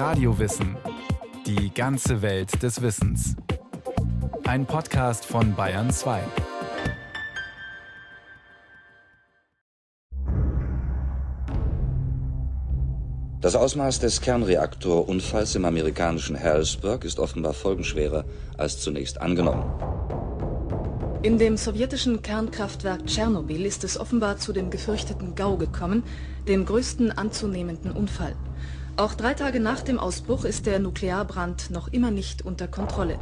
Radiowissen. Die ganze Welt des Wissens. Ein Podcast von Bayern 2. Das Ausmaß des Kernreaktorunfalls im amerikanischen Harrisburg ist offenbar folgenschwerer als zunächst angenommen. In dem sowjetischen Kernkraftwerk Tschernobyl ist es offenbar zu dem gefürchteten GAU gekommen, dem größten anzunehmenden Unfall. Auch drei Tage nach dem Ausbruch ist der Nuklearbrand noch immer nicht unter Kontrolle.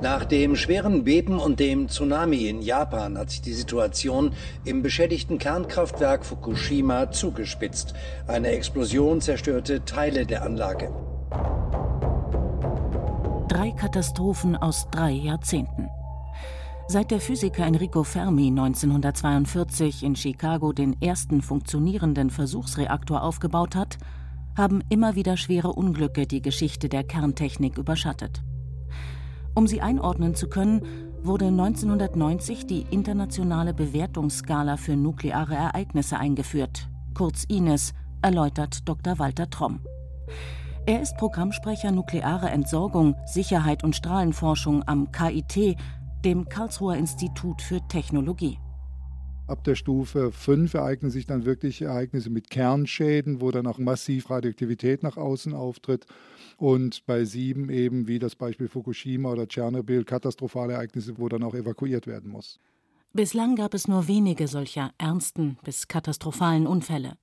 Nach dem schweren Beben und dem Tsunami in Japan hat sich die Situation im beschädigten Kernkraftwerk Fukushima zugespitzt. Eine Explosion zerstörte Teile der Anlage. Drei Katastrophen aus drei Jahrzehnten. Seit der Physiker Enrico Fermi 1942 in Chicago den ersten funktionierenden Versuchsreaktor aufgebaut hat, haben immer wieder schwere Unglücke die Geschichte der Kerntechnik überschattet. Um sie einordnen zu können, wurde 1990 die internationale Bewertungsskala für nukleare Ereignisse eingeführt, kurz INES, erläutert Dr. Walter Tromm. Er ist Programmsprecher Nukleare Entsorgung, Sicherheit und Strahlenforschung am KIT, dem Karlsruher Institut für Technologie. Ab der Stufe 5 ereignen sich dann wirklich Ereignisse mit Kernschäden, wo dann auch massiv Radioaktivität nach außen auftritt. Und bei 7 eben, wie das Beispiel Fukushima oder Tschernobyl, katastrophale Ereignisse, wo dann auch evakuiert werden muss. Bislang gab es nur wenige solcher ernsten bis katastrophalen Unfälle.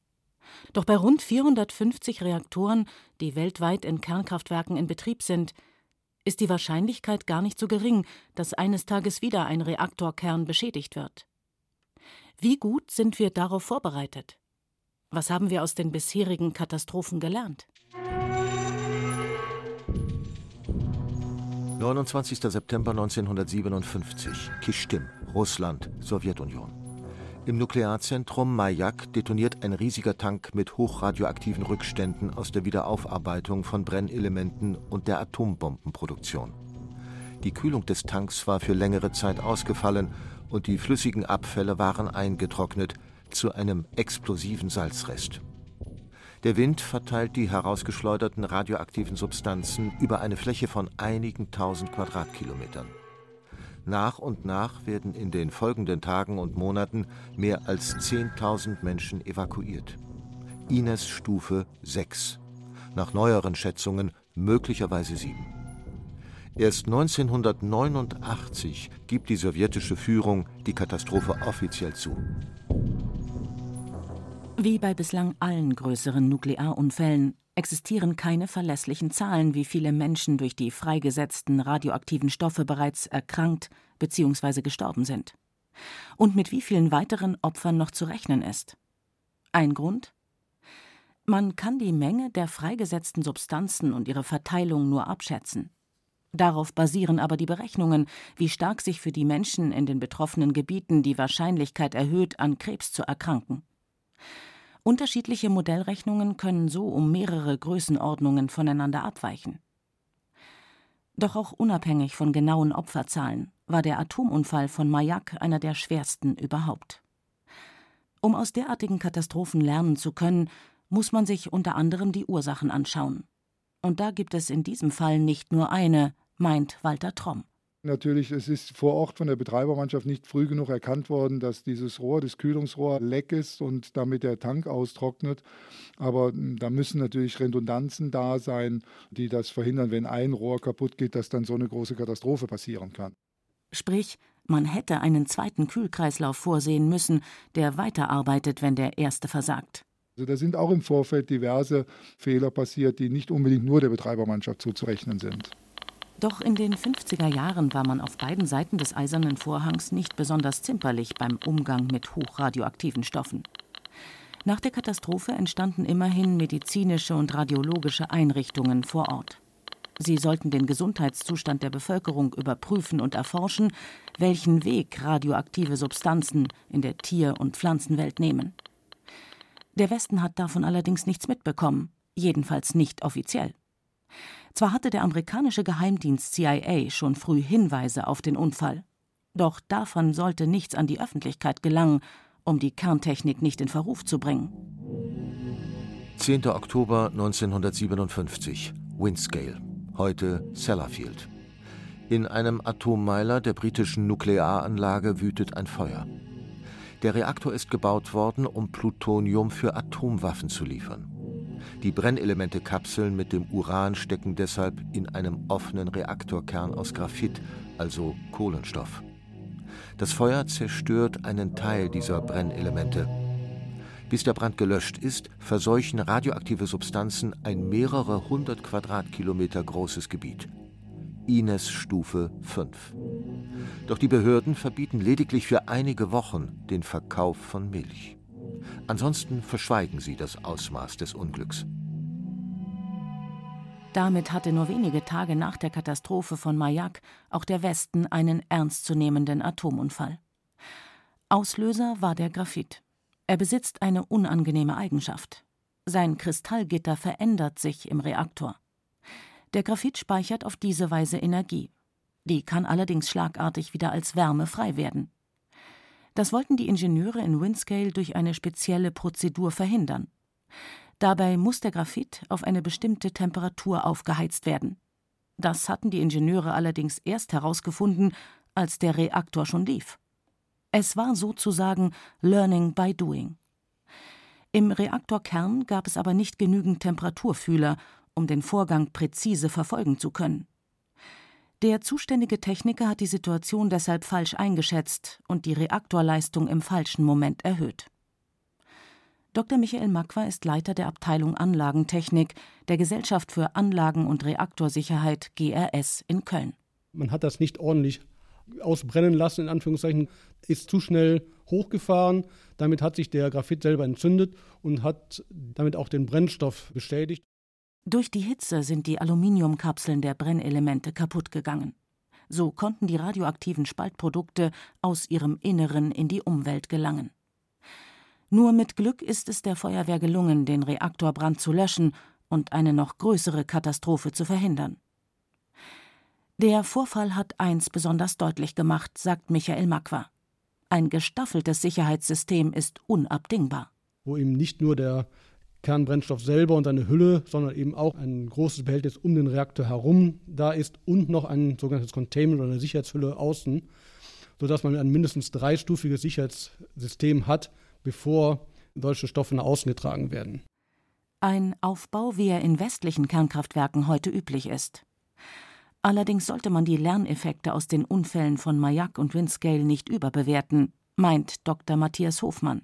Doch bei rund 450 Reaktoren, die weltweit in Kernkraftwerken in Betrieb sind, ist die Wahrscheinlichkeit gar nicht so gering, dass eines Tages wieder ein Reaktorkern beschädigt wird. Wie gut sind wir darauf vorbereitet? Was haben wir aus den bisherigen Katastrophen gelernt? 29. September 1957, Kistim, Russland, Sowjetunion. Im Nuklearzentrum Mayak detoniert ein riesiger Tank mit hochradioaktiven Rückständen aus der Wiederaufarbeitung von Brennelementen und der Atombombenproduktion. Die Kühlung des Tanks war für längere Zeit ausgefallen und die flüssigen Abfälle waren eingetrocknet zu einem explosiven Salzrest. Der Wind verteilt die herausgeschleuderten radioaktiven Substanzen über eine Fläche von einigen tausend Quadratkilometern. Nach und nach werden in den folgenden Tagen und Monaten mehr als 10.000 Menschen evakuiert. Ines Stufe 6. Nach neueren Schätzungen möglicherweise 7. Erst 1989 gibt die sowjetische Führung die Katastrophe offiziell zu. Wie bei bislang allen größeren Nuklearunfällen existieren keine verlässlichen Zahlen, wie viele Menschen durch die freigesetzten radioaktiven Stoffe bereits erkrankt bzw. gestorben sind. Und mit wie vielen weiteren Opfern noch zu rechnen ist. Ein Grund? Man kann die Menge der freigesetzten Substanzen und ihre Verteilung nur abschätzen. Darauf basieren aber die Berechnungen, wie stark sich für die Menschen in den betroffenen Gebieten die Wahrscheinlichkeit erhöht, an Krebs zu erkranken. Unterschiedliche Modellrechnungen können so um mehrere Größenordnungen voneinander abweichen. Doch auch unabhängig von genauen Opferzahlen war der Atomunfall von Mayak einer der schwersten überhaupt. Um aus derartigen Katastrophen lernen zu können, muss man sich unter anderem die Ursachen anschauen. Und da gibt es in diesem Fall nicht nur eine, meint Walter Tromm. Natürlich, es ist vor Ort von der Betreibermannschaft nicht früh genug erkannt worden, dass dieses Rohr, das Kühlungsrohr, leck ist und damit der Tank austrocknet. Aber hm, da müssen natürlich Redundanzen da sein, die das verhindern, wenn ein Rohr kaputt geht, dass dann so eine große Katastrophe passieren kann. Sprich, man hätte einen zweiten Kühlkreislauf vorsehen müssen, der weiterarbeitet, wenn der erste versagt. Also da sind auch im Vorfeld diverse Fehler passiert, die nicht unbedingt nur der Betreibermannschaft zuzurechnen sind. Doch in den 50er Jahren war man auf beiden Seiten des Eisernen Vorhangs nicht besonders zimperlich beim Umgang mit hochradioaktiven Stoffen. Nach der Katastrophe entstanden immerhin medizinische und radiologische Einrichtungen vor Ort. Sie sollten den Gesundheitszustand der Bevölkerung überprüfen und erforschen, welchen Weg radioaktive Substanzen in der Tier- und Pflanzenwelt nehmen. Der Westen hat davon allerdings nichts mitbekommen, jedenfalls nicht offiziell. Zwar hatte der amerikanische Geheimdienst CIA schon früh Hinweise auf den Unfall, doch davon sollte nichts an die Öffentlichkeit gelangen, um die Kerntechnik nicht in Verruf zu bringen. 10. Oktober 1957, Windscale, heute Sellafield. In einem Atommeiler der britischen Nuklearanlage wütet ein Feuer. Der Reaktor ist gebaut worden, um Plutonium für Atomwaffen zu liefern. Die Brennelementekapseln mit dem Uran stecken deshalb in einem offenen Reaktorkern aus Graphit, also Kohlenstoff. Das Feuer zerstört einen Teil dieser Brennelemente. Bis der Brand gelöscht ist, verseuchen radioaktive Substanzen ein mehrere hundert Quadratkilometer großes Gebiet. Ines Stufe 5. Doch die Behörden verbieten lediglich für einige Wochen den Verkauf von Milch. Ansonsten verschweigen sie das Ausmaß des Unglücks. Damit hatte nur wenige Tage nach der Katastrophe von Mayak auch der Westen einen ernstzunehmenden Atomunfall. Auslöser war der Graphit. Er besitzt eine unangenehme Eigenschaft. Sein Kristallgitter verändert sich im Reaktor. Der Graphit speichert auf diese Weise Energie. Die kann allerdings schlagartig wieder als Wärme frei werden. Das wollten die Ingenieure in Windscale durch eine spezielle Prozedur verhindern. Dabei muss der Graphit auf eine bestimmte Temperatur aufgeheizt werden. Das hatten die Ingenieure allerdings erst herausgefunden, als der Reaktor schon lief. Es war sozusagen Learning by Doing. Im Reaktorkern gab es aber nicht genügend Temperaturfühler, um den Vorgang präzise verfolgen zu können. Der zuständige Techniker hat die Situation deshalb falsch eingeschätzt und die Reaktorleistung im falschen Moment erhöht. Dr. Michael Makwa ist Leiter der Abteilung Anlagentechnik der Gesellschaft für Anlagen- und Reaktorsicherheit GRS in Köln. Man hat das nicht ordentlich ausbrennen lassen, in Anführungszeichen, ist zu schnell hochgefahren. Damit hat sich der Graphit selber entzündet und hat damit auch den Brennstoff beschädigt. Durch die Hitze sind die Aluminiumkapseln der Brennelemente kaputt gegangen. So konnten die radioaktiven Spaltprodukte aus ihrem Inneren in die Umwelt gelangen. Nur mit Glück ist es der Feuerwehr gelungen, den Reaktorbrand zu löschen und eine noch größere Katastrophe zu verhindern. Der Vorfall hat eins besonders deutlich gemacht, sagt Michael Makwa. Ein gestaffeltes Sicherheitssystem ist unabdingbar. Wo eben nicht nur der Kernbrennstoff selber und seine Hülle, sondern eben auch ein großes Behältnis um den Reaktor herum da ist und noch ein sogenanntes Containment oder eine Sicherheitshülle außen, sodass man ein mindestens dreistufiges Sicherheitssystem hat, bevor solche Stoffe nach außen getragen werden. Ein Aufbau, wie er in westlichen Kernkraftwerken heute üblich ist. Allerdings sollte man die Lerneffekte aus den Unfällen von Mayak und Windscale nicht überbewerten, meint Dr. Matthias Hofmann.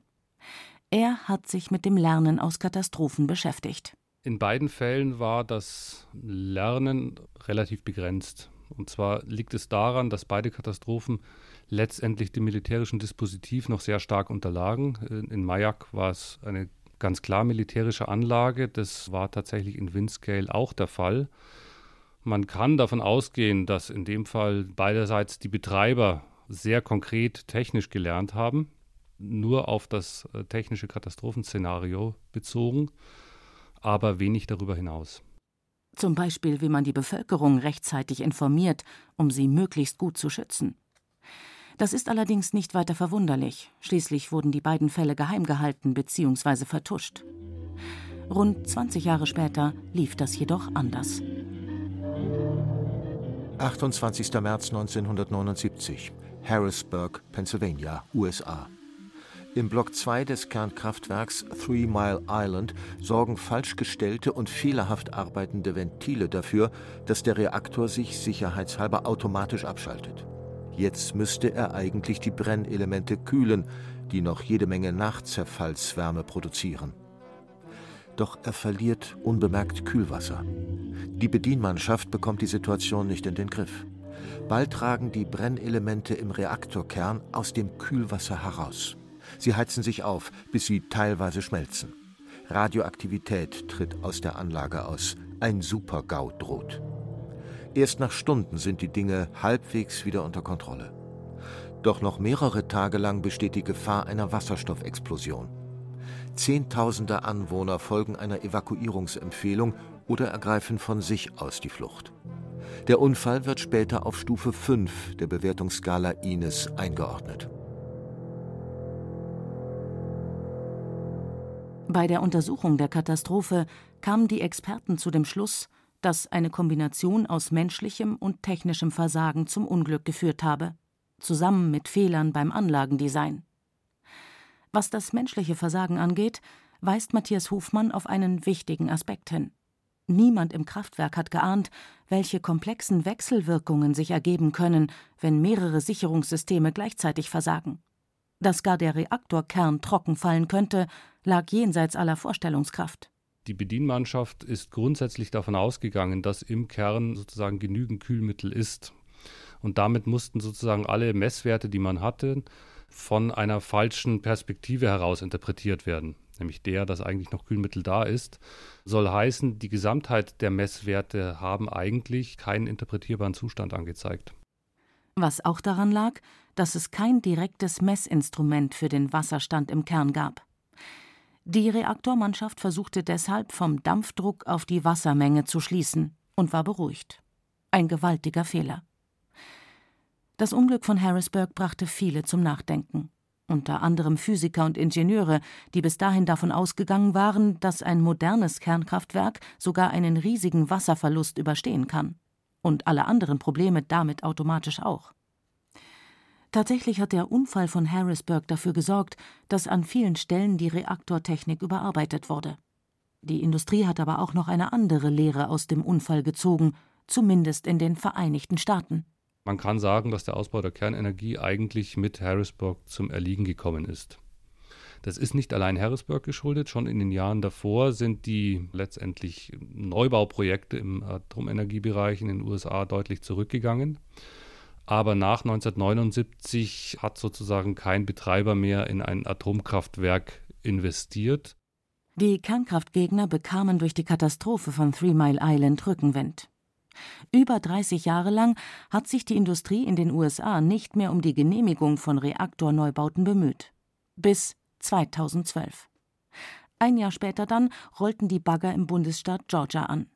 Er hat sich mit dem Lernen aus Katastrophen beschäftigt. In beiden Fällen war das Lernen relativ begrenzt. Und zwar liegt es daran, dass beide Katastrophen letztendlich dem militärischen Dispositiv noch sehr stark unterlagen. In Mayak war es eine ganz klar militärische Anlage. Das war tatsächlich in Windscale auch der Fall. Man kann davon ausgehen, dass in dem Fall beiderseits die Betreiber sehr konkret technisch gelernt haben, nur auf das äh, technische Katastrophenszenario bezogen, aber wenig darüber hinaus. Zum Beispiel, wie man die Bevölkerung rechtzeitig informiert, um sie möglichst gut zu schützen. Das ist allerdings nicht weiter verwunderlich. Schließlich wurden die beiden Fälle geheim gehalten bzw. vertuscht. Rund 20 Jahre später lief das jedoch anders. 28. März 1979, Harrisburg, Pennsylvania, USA. Im Block 2 des Kernkraftwerks Three Mile Island sorgen falsch gestellte und fehlerhaft arbeitende Ventile dafür, dass der Reaktor sich sicherheitshalber automatisch abschaltet. Jetzt müsste er eigentlich die Brennelemente kühlen, die noch jede Menge Nachzerfallswärme produzieren doch er verliert unbemerkt Kühlwasser. Die Bedienmannschaft bekommt die Situation nicht in den Griff. Bald tragen die Brennelemente im Reaktorkern aus dem Kühlwasser heraus. Sie heizen sich auf, bis sie teilweise schmelzen. Radioaktivität tritt aus der Anlage aus. Ein Supergau droht. Erst nach Stunden sind die Dinge halbwegs wieder unter Kontrolle. Doch noch mehrere Tage lang besteht die Gefahr einer Wasserstoffexplosion. Zehntausende Anwohner folgen einer Evakuierungsempfehlung oder ergreifen von sich aus die Flucht. Der Unfall wird später auf Stufe 5 der Bewertungsskala INES eingeordnet. Bei der Untersuchung der Katastrophe kamen die Experten zu dem Schluss, dass eine Kombination aus menschlichem und technischem Versagen zum Unglück geführt habe, zusammen mit Fehlern beim Anlagendesign. Was das menschliche Versagen angeht, weist Matthias Hofmann auf einen wichtigen Aspekt hin. Niemand im Kraftwerk hat geahnt, welche komplexen Wechselwirkungen sich ergeben können, wenn mehrere Sicherungssysteme gleichzeitig versagen. Dass gar der Reaktorkern trocken fallen könnte, lag jenseits aller Vorstellungskraft. Die Bedienmannschaft ist grundsätzlich davon ausgegangen, dass im Kern sozusagen genügend Kühlmittel ist. Und damit mussten sozusagen alle Messwerte, die man hatte, von einer falschen Perspektive heraus interpretiert werden nämlich der, dass eigentlich noch Kühlmittel da ist, soll heißen, die Gesamtheit der Messwerte haben eigentlich keinen interpretierbaren Zustand angezeigt. Was auch daran lag, dass es kein direktes Messinstrument für den Wasserstand im Kern gab. Die Reaktormannschaft versuchte deshalb vom Dampfdruck auf die Wassermenge zu schließen und war beruhigt. Ein gewaltiger Fehler. Das Unglück von Harrisburg brachte viele zum Nachdenken unter anderem Physiker und Ingenieure, die bis dahin davon ausgegangen waren, dass ein modernes Kernkraftwerk sogar einen riesigen Wasserverlust überstehen kann. Und alle anderen Probleme damit automatisch auch. Tatsächlich hat der Unfall von Harrisburg dafür gesorgt, dass an vielen Stellen die Reaktortechnik überarbeitet wurde. Die Industrie hat aber auch noch eine andere Lehre aus dem Unfall gezogen, zumindest in den Vereinigten Staaten. Man kann sagen, dass der Ausbau der Kernenergie eigentlich mit Harrisburg zum Erliegen gekommen ist. Das ist nicht allein Harrisburg geschuldet. Schon in den Jahren davor sind die letztendlich Neubauprojekte im Atomenergiebereich in den USA deutlich zurückgegangen. Aber nach 1979 hat sozusagen kein Betreiber mehr in ein Atomkraftwerk investiert. Die Kernkraftgegner bekamen durch die Katastrophe von Three Mile Island Rückenwind. Über 30 Jahre lang hat sich die Industrie in den USA nicht mehr um die Genehmigung von Reaktorneubauten bemüht. Bis 2012. Ein Jahr später dann rollten die Bagger im Bundesstaat Georgia an.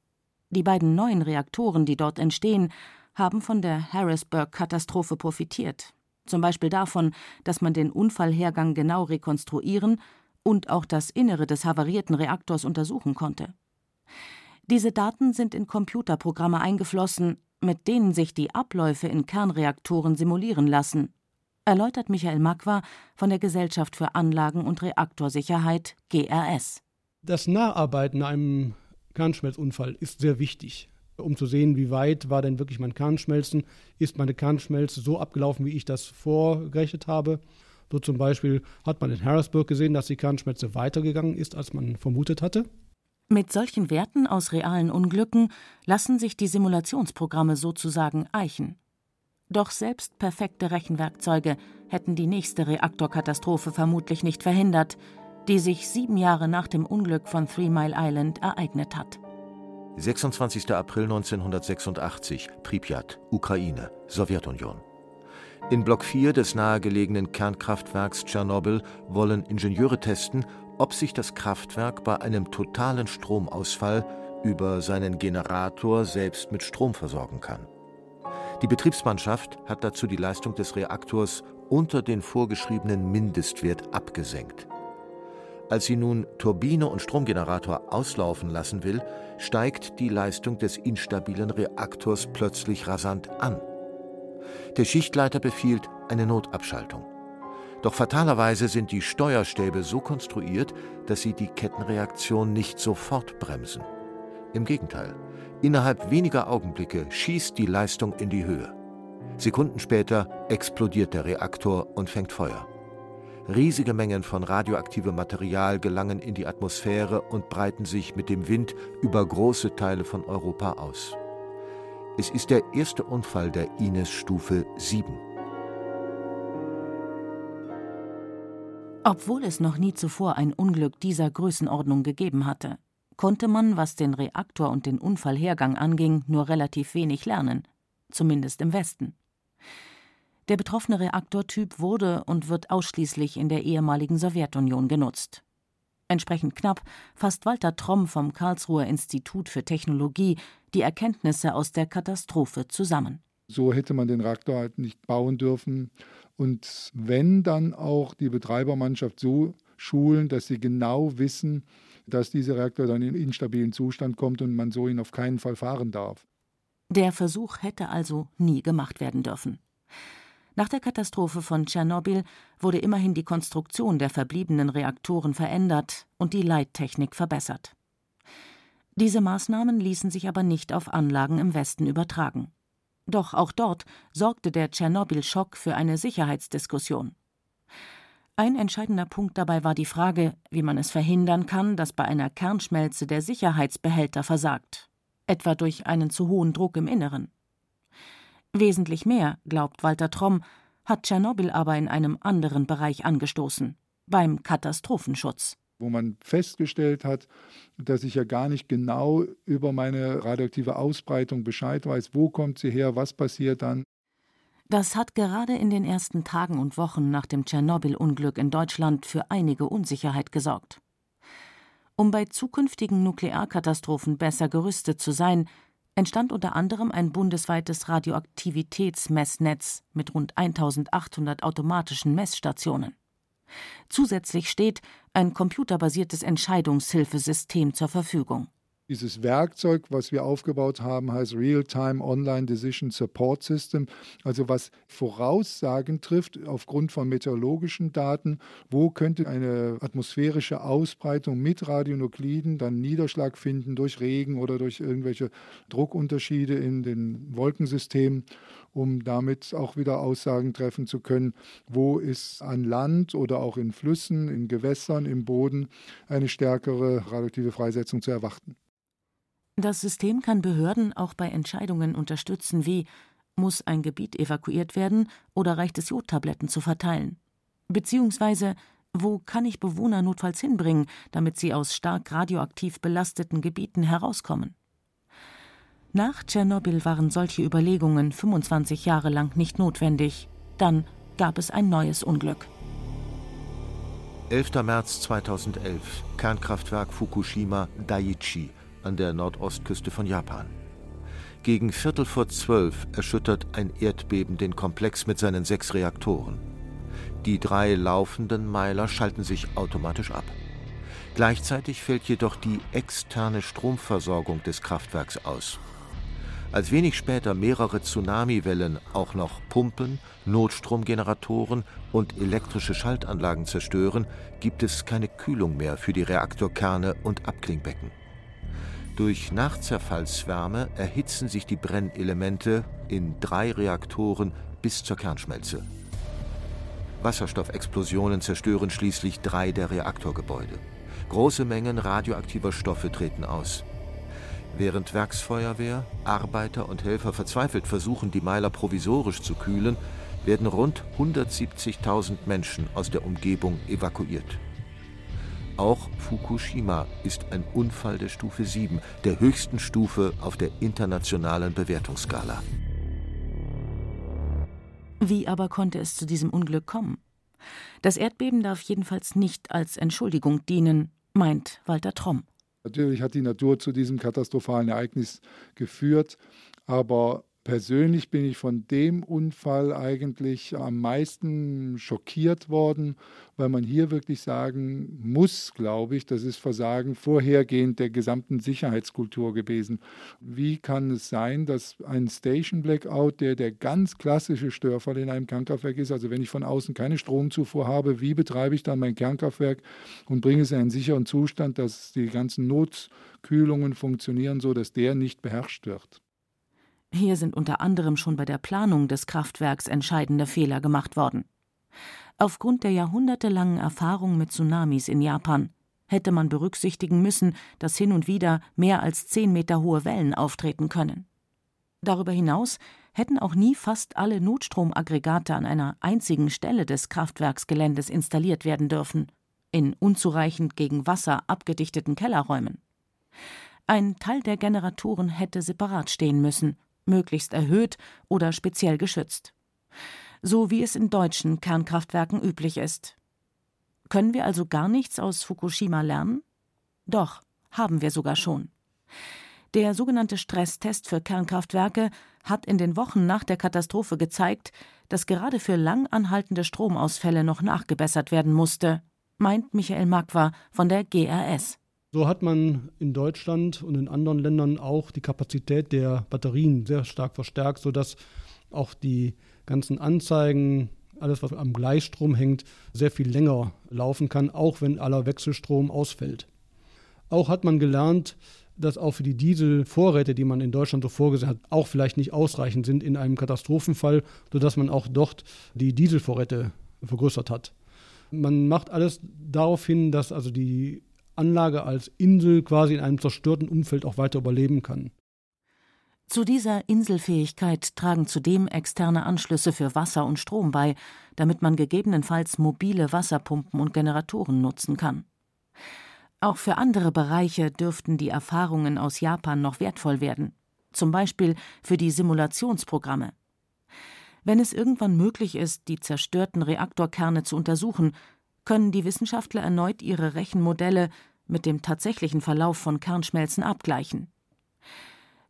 Die beiden neuen Reaktoren, die dort entstehen, haben von der Harrisburg-Katastrophe profitiert. Zum Beispiel davon, dass man den Unfallhergang genau rekonstruieren und auch das Innere des havarierten Reaktors untersuchen konnte. Diese Daten sind in Computerprogramme eingeflossen, mit denen sich die Abläufe in Kernreaktoren simulieren lassen, erläutert Michael Makwa von der Gesellschaft für Anlagen- und Reaktorsicherheit GRS. Das Nacharbeiten einem Kernschmelzunfall ist sehr wichtig, um zu sehen, wie weit war denn wirklich mein Kernschmelzen, ist meine Kernschmelze so abgelaufen, wie ich das vorgerechnet habe. So zum Beispiel hat man in Harrisburg gesehen, dass die Kernschmelze weitergegangen ist, als man vermutet hatte. Mit solchen Werten aus realen Unglücken lassen sich die Simulationsprogramme sozusagen eichen. Doch selbst perfekte Rechenwerkzeuge hätten die nächste Reaktorkatastrophe vermutlich nicht verhindert, die sich sieben Jahre nach dem Unglück von Three Mile Island ereignet hat. 26. April 1986, Pripyat, Ukraine, Sowjetunion. In Block 4 des nahegelegenen Kernkraftwerks Tschernobyl wollen Ingenieure testen, ob sich das Kraftwerk bei einem totalen Stromausfall über seinen Generator selbst mit Strom versorgen kann. Die Betriebsmannschaft hat dazu die Leistung des Reaktors unter den vorgeschriebenen Mindestwert abgesenkt. Als sie nun Turbine und Stromgenerator auslaufen lassen will, steigt die Leistung des instabilen Reaktors plötzlich rasant an. Der Schichtleiter befiehlt eine Notabschaltung. Doch fatalerweise sind die Steuerstäbe so konstruiert, dass sie die Kettenreaktion nicht sofort bremsen. Im Gegenteil, innerhalb weniger Augenblicke schießt die Leistung in die Höhe. Sekunden später explodiert der Reaktor und fängt Feuer. Riesige Mengen von radioaktivem Material gelangen in die Atmosphäre und breiten sich mit dem Wind über große Teile von Europa aus. Es ist der erste Unfall der Ines-Stufe 7. Obwohl es noch nie zuvor ein Unglück dieser Größenordnung gegeben hatte, konnte man, was den Reaktor und den Unfallhergang anging, nur relativ wenig lernen, zumindest im Westen. Der betroffene Reaktortyp wurde und wird ausschließlich in der ehemaligen Sowjetunion genutzt. Entsprechend knapp fasst Walter Tromm vom Karlsruher Institut für Technologie die Erkenntnisse aus der Katastrophe zusammen. So hätte man den Reaktor halt nicht bauen dürfen. Und wenn dann auch die Betreibermannschaft so schulen, dass sie genau wissen, dass dieser Reaktor dann in instabilen Zustand kommt und man so ihn auf keinen Fall fahren darf. Der Versuch hätte also nie gemacht werden dürfen. Nach der Katastrophe von Tschernobyl wurde immerhin die Konstruktion der verbliebenen Reaktoren verändert und die Leittechnik verbessert. Diese Maßnahmen ließen sich aber nicht auf Anlagen im Westen übertragen. Doch auch dort sorgte der Tschernobyl-Schock für eine Sicherheitsdiskussion. Ein entscheidender Punkt dabei war die Frage, wie man es verhindern kann, dass bei einer Kernschmelze der Sicherheitsbehälter versagt, etwa durch einen zu hohen Druck im Inneren. Wesentlich mehr, glaubt Walter Tromm, hat Tschernobyl aber in einem anderen Bereich angestoßen, beim Katastrophenschutz wo man festgestellt hat, dass ich ja gar nicht genau über meine radioaktive Ausbreitung Bescheid weiß, wo kommt sie her, was passiert dann. Das hat gerade in den ersten Tagen und Wochen nach dem Tschernobyl-Unglück in Deutschland für einige Unsicherheit gesorgt. Um bei zukünftigen Nuklearkatastrophen besser gerüstet zu sein, entstand unter anderem ein bundesweites Radioaktivitätsmessnetz mit rund 1800 automatischen Messstationen. Zusätzlich steht ein computerbasiertes Entscheidungshilfesystem zur Verfügung. Dieses Werkzeug, was wir aufgebaut haben, heißt Real-Time Online Decision Support System, also was Voraussagen trifft aufgrund von meteorologischen Daten, wo könnte eine atmosphärische Ausbreitung mit Radionukliden dann Niederschlag finden durch Regen oder durch irgendwelche Druckunterschiede in den Wolkensystemen, um damit auch wieder Aussagen treffen zu können, wo ist an Land oder auch in Flüssen, in Gewässern, im Boden eine stärkere radioaktive Freisetzung zu erwarten. Das System kann Behörden auch bei Entscheidungen unterstützen wie muss ein Gebiet evakuiert werden oder reicht es Jodtabletten zu verteilen? Beziehungsweise wo kann ich Bewohner notfalls hinbringen, damit sie aus stark radioaktiv belasteten Gebieten herauskommen? Nach Tschernobyl waren solche Überlegungen 25 Jahre lang nicht notwendig. Dann gab es ein neues Unglück. 11. März 2011, Kernkraftwerk Fukushima Daiichi an der Nordostküste von Japan. Gegen Viertel vor zwölf erschüttert ein Erdbeben den Komplex mit seinen sechs Reaktoren. Die drei laufenden Meiler schalten sich automatisch ab. Gleichzeitig fällt jedoch die externe Stromversorgung des Kraftwerks aus. Als wenig später mehrere Tsunamiwellen auch noch Pumpen, Notstromgeneratoren und elektrische Schaltanlagen zerstören, gibt es keine Kühlung mehr für die Reaktorkerne und Abklingbecken. Durch Nachzerfallswärme erhitzen sich die Brennelemente in drei Reaktoren bis zur Kernschmelze. Wasserstoffexplosionen zerstören schließlich drei der Reaktorgebäude. Große Mengen radioaktiver Stoffe treten aus. Während Werksfeuerwehr, Arbeiter und Helfer verzweifelt versuchen, die Meiler provisorisch zu kühlen, werden rund 170.000 Menschen aus der Umgebung evakuiert. Auch Fukushima ist ein Unfall der Stufe 7, der höchsten Stufe auf der internationalen Bewertungsskala. Wie aber konnte es zu diesem Unglück kommen? Das Erdbeben darf jedenfalls nicht als Entschuldigung dienen, meint Walter Tromm. Natürlich hat die Natur zu diesem katastrophalen Ereignis geführt, aber Persönlich bin ich von dem Unfall eigentlich am meisten schockiert worden, weil man hier wirklich sagen muss, glaube ich, das ist Versagen vorhergehend der gesamten Sicherheitskultur gewesen. Wie kann es sein, dass ein Station Blackout, der der ganz klassische Störfall in einem Kernkraftwerk ist, also wenn ich von außen keine Stromzufuhr habe, wie betreibe ich dann mein Kernkraftwerk und bringe es in einen sicheren Zustand, dass die ganzen Notkühlungen funktionieren, so dass der nicht beherrscht wird? Hier sind unter anderem schon bei der Planung des Kraftwerks entscheidende Fehler gemacht worden. Aufgrund der jahrhundertelangen Erfahrung mit Tsunamis in Japan hätte man berücksichtigen müssen, dass hin und wieder mehr als zehn Meter hohe Wellen auftreten können. Darüber hinaus hätten auch nie fast alle Notstromaggregate an einer einzigen Stelle des Kraftwerksgeländes installiert werden dürfen, in unzureichend gegen Wasser abgedichteten Kellerräumen. Ein Teil der Generatoren hätte separat stehen müssen, möglichst erhöht oder speziell geschützt. So wie es in deutschen Kernkraftwerken üblich ist. Können wir also gar nichts aus Fukushima lernen? Doch, haben wir sogar schon. Der sogenannte Stresstest für Kernkraftwerke hat in den Wochen nach der Katastrophe gezeigt, dass gerade für lang anhaltende Stromausfälle noch nachgebessert werden musste, meint Michael Magwa von der GRS. So hat man in Deutschland und in anderen Ländern auch die Kapazität der Batterien sehr stark verstärkt, sodass auch die ganzen Anzeigen, alles was am Gleichstrom hängt, sehr viel länger laufen kann, auch wenn aller Wechselstrom ausfällt. Auch hat man gelernt, dass auch für die Dieselvorräte, die man in Deutschland so vorgesehen hat, auch vielleicht nicht ausreichend sind in einem Katastrophenfall, sodass man auch dort die Dieselvorräte vergrößert hat. Man macht alles darauf hin, dass also die Anlage als Insel quasi in einem zerstörten Umfeld auch weiter überleben kann. Zu dieser Inselfähigkeit tragen zudem externe Anschlüsse für Wasser und Strom bei, damit man gegebenenfalls mobile Wasserpumpen und Generatoren nutzen kann. Auch für andere Bereiche dürften die Erfahrungen aus Japan noch wertvoll werden, zum Beispiel für die Simulationsprogramme. Wenn es irgendwann möglich ist, die zerstörten Reaktorkerne zu untersuchen, können die Wissenschaftler erneut ihre Rechenmodelle mit dem tatsächlichen Verlauf von Kernschmelzen abgleichen.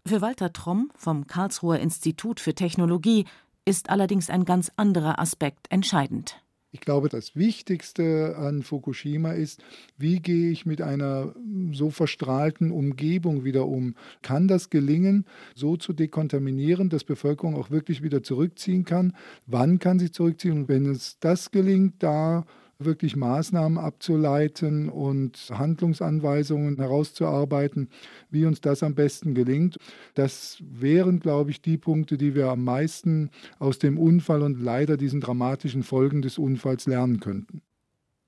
Für Walter Tromm vom Karlsruher Institut für Technologie ist allerdings ein ganz anderer Aspekt entscheidend. Ich glaube, das Wichtigste an Fukushima ist, wie gehe ich mit einer so verstrahlten Umgebung wieder um? Kann das gelingen, so zu dekontaminieren, dass Bevölkerung auch wirklich wieder zurückziehen kann? Wann kann sie zurückziehen? Und wenn es das gelingt, da wirklich Maßnahmen abzuleiten und Handlungsanweisungen herauszuarbeiten, wie uns das am besten gelingt. Das wären, glaube ich, die Punkte, die wir am meisten aus dem Unfall und leider diesen dramatischen Folgen des Unfalls lernen könnten.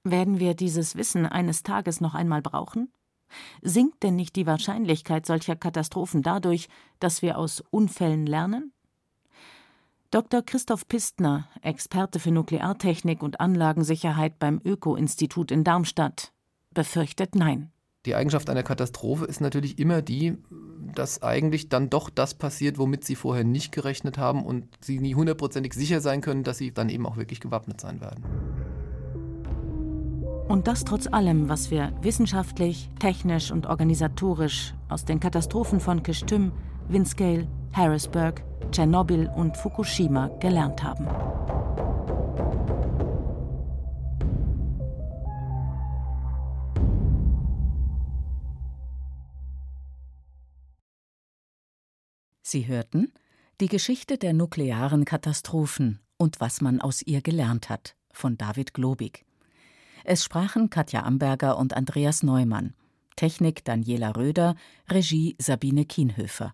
Werden wir dieses Wissen eines Tages noch einmal brauchen? Sinkt denn nicht die Wahrscheinlichkeit solcher Katastrophen dadurch, dass wir aus Unfällen lernen? Dr. Christoph Pistner, Experte für Nukleartechnik und Anlagensicherheit beim Öko-Institut in Darmstadt, befürchtet Nein. Die Eigenschaft einer Katastrophe ist natürlich immer die, dass eigentlich dann doch das passiert, womit sie vorher nicht gerechnet haben und sie nie hundertprozentig sicher sein können, dass sie dann eben auch wirklich gewappnet sein werden. Und das trotz allem, was wir wissenschaftlich, technisch und organisatorisch aus den Katastrophen von Kistym, Windscale, Harrisburg, Tschernobyl und Fukushima gelernt haben. Sie hörten die Geschichte der nuklearen Katastrophen und was man aus ihr gelernt hat von David Globig. Es sprachen Katja Amberger und Andreas Neumann. Technik Daniela Röder, Regie Sabine Kienhöfer.